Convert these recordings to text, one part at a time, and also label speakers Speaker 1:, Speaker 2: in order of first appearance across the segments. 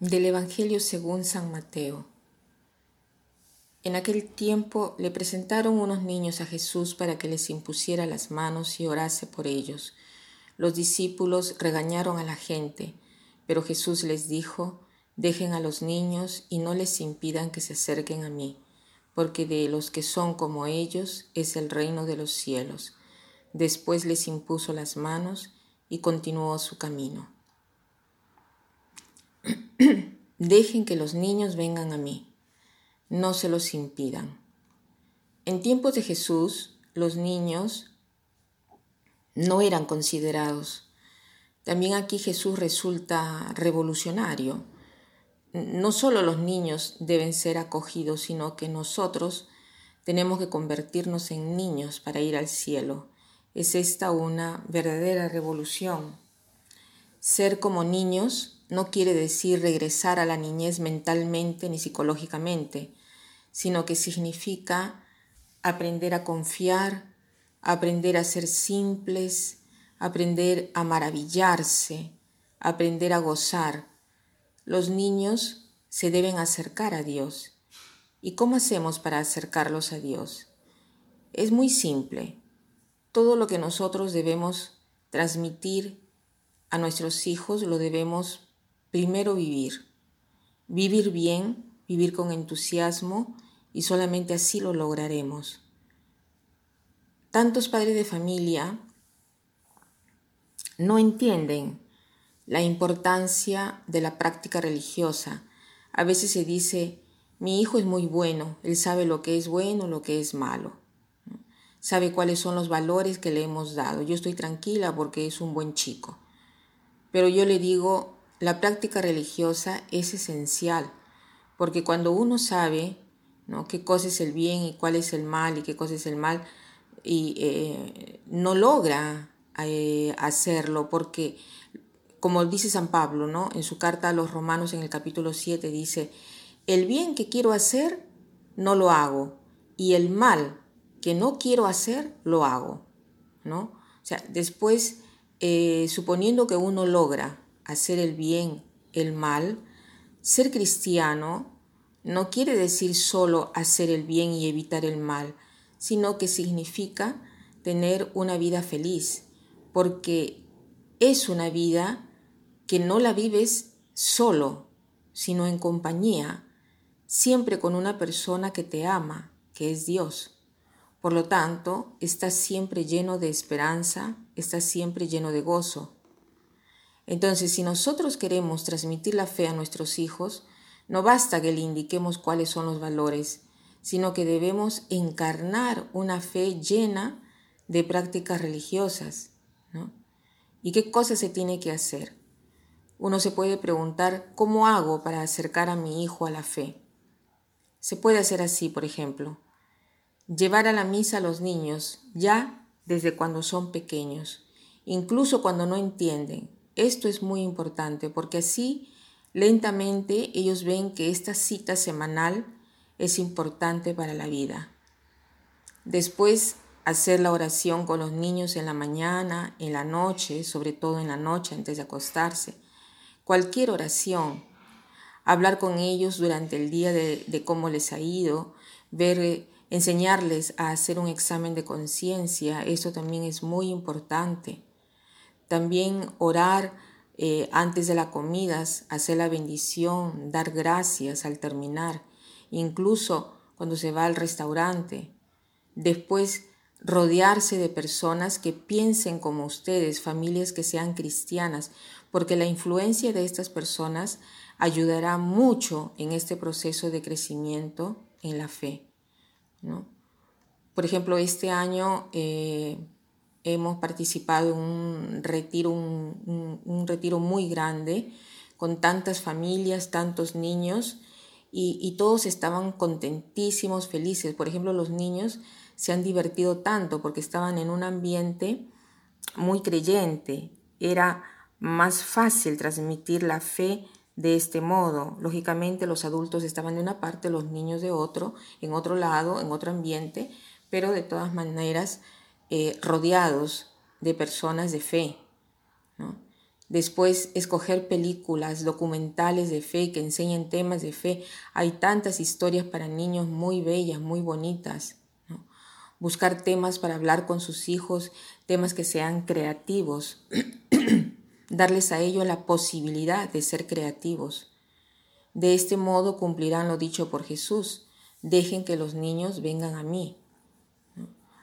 Speaker 1: Del Evangelio según San Mateo. En aquel tiempo le presentaron unos niños a Jesús para que les impusiera las manos y orase por ellos. Los discípulos regañaron a la gente, pero Jesús les dijo, dejen a los niños y no les impidan que se acerquen a mí, porque de los que son como ellos es el reino de los cielos. Después les impuso las manos y continuó su camino. Dejen que los niños vengan a mí, no se los impidan. En tiempos de Jesús, los niños no eran considerados. También aquí Jesús resulta revolucionario. No solo los niños deben ser acogidos, sino que nosotros tenemos que convertirnos en niños para ir al cielo. Es esta una verdadera revolución. Ser como niños no quiere decir regresar a la niñez mentalmente ni psicológicamente, sino que significa aprender a confiar, aprender a ser simples, aprender a maravillarse, aprender a gozar. Los niños se deben acercar a Dios. ¿Y cómo hacemos para acercarlos a Dios? Es muy simple. Todo lo que nosotros debemos transmitir a nuestros hijos lo debemos Primero vivir. Vivir bien, vivir con entusiasmo y solamente así lo lograremos. Tantos padres de familia no entienden la importancia de la práctica religiosa. A veces se dice, mi hijo es muy bueno, él sabe lo que es bueno, lo que es malo. Sabe cuáles son los valores que le hemos dado. Yo estoy tranquila porque es un buen chico. Pero yo le digo, la práctica religiosa es esencial, porque cuando uno sabe ¿no? qué cosa es el bien y cuál es el mal y qué cosa es el mal, y eh, no logra eh, hacerlo, porque como dice San Pablo, ¿no? en su carta a los romanos en el capítulo 7 dice, el bien que quiero hacer, no lo hago, y el mal que no quiero hacer, lo hago. ¿no? O sea, después, eh, suponiendo que uno logra hacer el bien, el mal, ser cristiano no quiere decir solo hacer el bien y evitar el mal, sino que significa tener una vida feliz, porque es una vida que no la vives solo, sino en compañía, siempre con una persona que te ama, que es Dios. Por lo tanto, estás siempre lleno de esperanza, estás siempre lleno de gozo. Entonces, si nosotros queremos transmitir la fe a nuestros hijos, no basta que le indiquemos cuáles son los valores, sino que debemos encarnar una fe llena de prácticas religiosas. ¿Y qué cosas se tiene que hacer? Uno se puede preguntar, ¿cómo hago para acercar a mi hijo a la fe? Se puede hacer así, por ejemplo, llevar a la misa a los niños ya desde cuando son pequeños, incluso cuando no entienden, esto es muy importante porque así lentamente ellos ven que esta cita semanal es importante para la vida. Después, hacer la oración con los niños en la mañana, en la noche, sobre todo en la noche antes de acostarse. Cualquier oración. Hablar con ellos durante el día de, de cómo les ha ido, ver, enseñarles a hacer un examen de conciencia. Eso también es muy importante. También orar eh, antes de la comida, hacer la bendición, dar gracias al terminar, incluso cuando se va al restaurante. Después, rodearse de personas que piensen como ustedes, familias que sean cristianas, porque la influencia de estas personas ayudará mucho en este proceso de crecimiento en la fe. Por ejemplo, este año eh, hemos participado en un retiro, un, retiro muy grande con tantas familias, tantos niños y, todos estaban contentísimos, felices. Por ejemplo, los niños se han divertido tanto porque estaban en un ambiente muy creyente. Era más fácil transmitir la fe de este modo. Lógicamente los adultos estaban de una parte, los niños de otro, en otro lado, en otro ambiente, pero de todas maneras eh, rodeados de personas de fe. Después, escoger películas, documentales de fe que enseñen temas de fe. Hay tantas historias para niños muy bellas, muy bonitas. Buscar temas para hablar con sus hijos, temas que sean creativos. Darles a ellos la posibilidad de ser creativos. De este modo cumplirán lo dicho por Jesús. Dejen que los niños vengan a mí.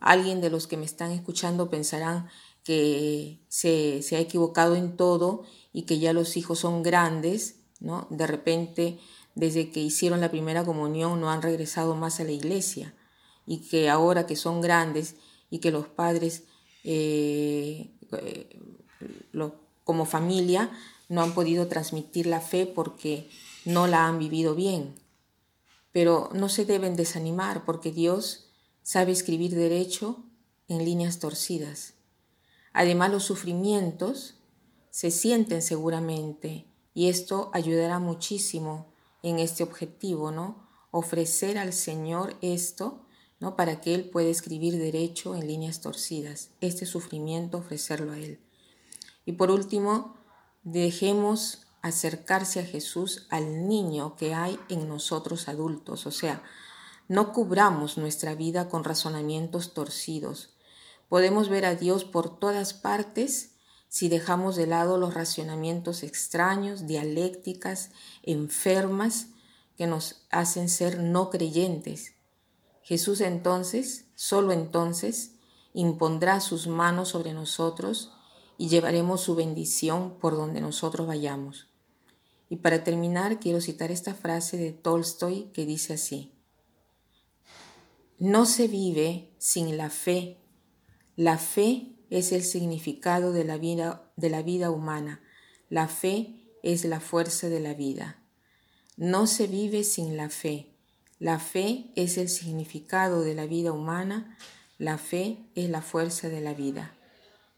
Speaker 1: Alguien de los que me están escuchando pensarán, que se, ha equivocado en todo y que ya los hijos son grandes, ¿no? De repente, desde que hicieron la primera comunión, no han regresado más a la iglesia y que ahora que son grandes y que los padres eh, eh, como familia no han podido transmitir la fe porque no la han vivido bien. Pero no se deben desanimar porque Dios sabe escribir derecho en líneas torcidas. Además, los sufrimientos se sienten seguramente y esto ayudará muchísimo en este objetivo, ¿no? Ofrecer al Señor esto, ¿no? Para que Él pueda escribir derecho en líneas torcidas. Este sufrimiento, ofrecerlo a Él. Y por último, dejemos acercarse a Jesús al niño que hay en nosotros adultos. O sea, no cubramos nuestra vida con razonamientos torcidos, Podemos ver a Dios por todas partes si dejamos de lado los racionamientos extraños, dialécticas, enfermas, que nos hacen ser no creyentes. Jesús entonces, solo entonces, impondrá sus manos sobre nosotros y llevaremos su bendición por donde nosotros vayamos. Y para terminar, quiero citar esta frase de Tolstoy que dice así, No se vive sin la fe la fe es el significado de la vida, de la vida humana. La fe es la fuerza de la vida. No se vive sin la fe. La fe es el significado de la vida humana. La fe es la fuerza de la vida.